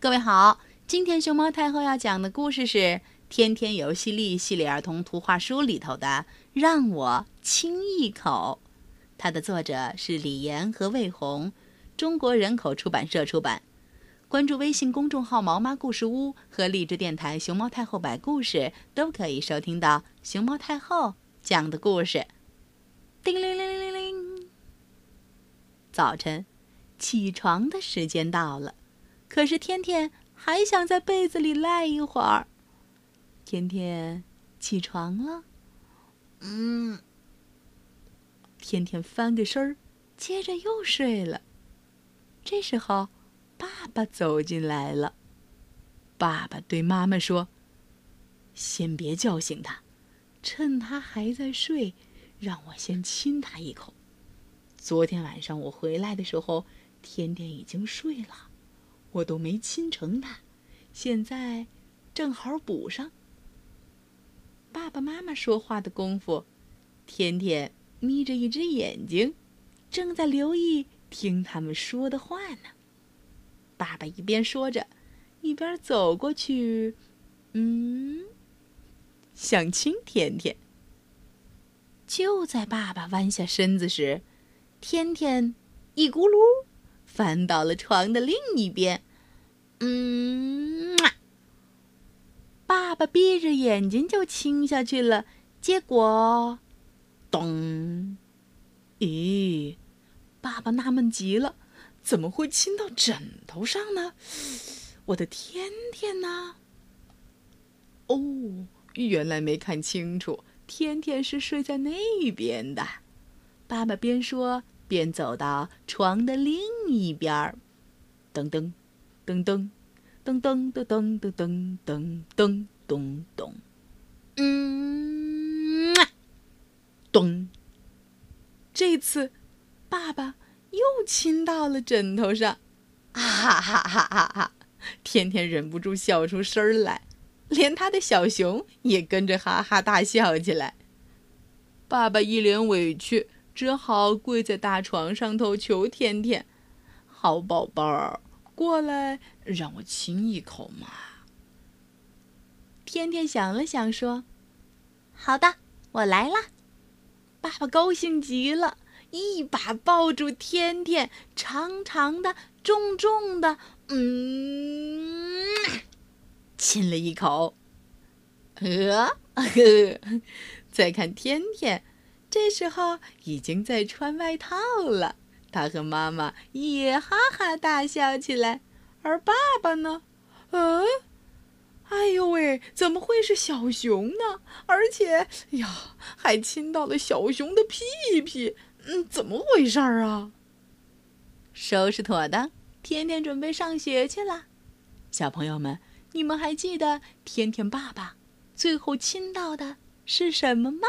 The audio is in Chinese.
各位好，今天熊猫太后要讲的故事是《天天游戏力》系列儿童图画书里头的《让我亲一口》，它的作者是李岩和魏红，中国人口出版社出版。关注微信公众号“毛妈故事屋”和荔枝电台“熊猫太后摆故事”，都可以收听到熊猫太后讲的故事。叮铃铃铃铃铃，早晨起床的时间到了，可是天天还想在被子里赖一会儿。天天起床了，嗯，天天翻个身儿，接着又睡了。这时候。爸爸走进来了，爸爸对妈妈说：“先别叫醒他，趁他还在睡，让我先亲他一口。昨天晚上我回来的时候，天天已经睡了，我都没亲成他，现在正好补上。”爸爸妈妈说话的功夫，天天眯着一只眼睛，正在留意听他们说的话呢。爸爸一边说着，一边走过去，嗯，想亲甜甜。就在爸爸弯下身子时，天天一咕噜翻到了床的另一边，嗯，爸爸闭着眼睛就亲下去了。结果，咚！咦，爸爸纳闷极了。怎么会亲到枕头上呢？我的天天呢？哦，原来没看清楚，天天是睡在那边的。爸爸边说便走到床的另一边儿，噔噔，噔噔，噔噔噔噔噔噔噔噔咚咚，嗯，咚。这次，爸爸。又亲到了枕头上，哈哈哈哈哈！天天忍不住笑出声来，连他的小熊也跟着哈哈大笑起来。爸爸一脸委屈，只好跪在大床上头求天天：“好宝贝儿，过来让我亲一口嘛！”天天想了想，说：“好的，我来啦。”爸爸高兴极了。一把抱住天天，长长的、重重的，嗯，亲了一口。呃呵，再看天天，这时候已经在穿外套了。他和妈妈也哈哈大笑起来。而爸爸呢？嗯，哎呦喂，怎么会是小熊呢？而且呀，还亲到了小熊的屁屁。嗯，怎么回事儿啊？收拾妥当，天天准备上学去了。小朋友们，你们还记得天天爸爸最后亲到的是什么吗？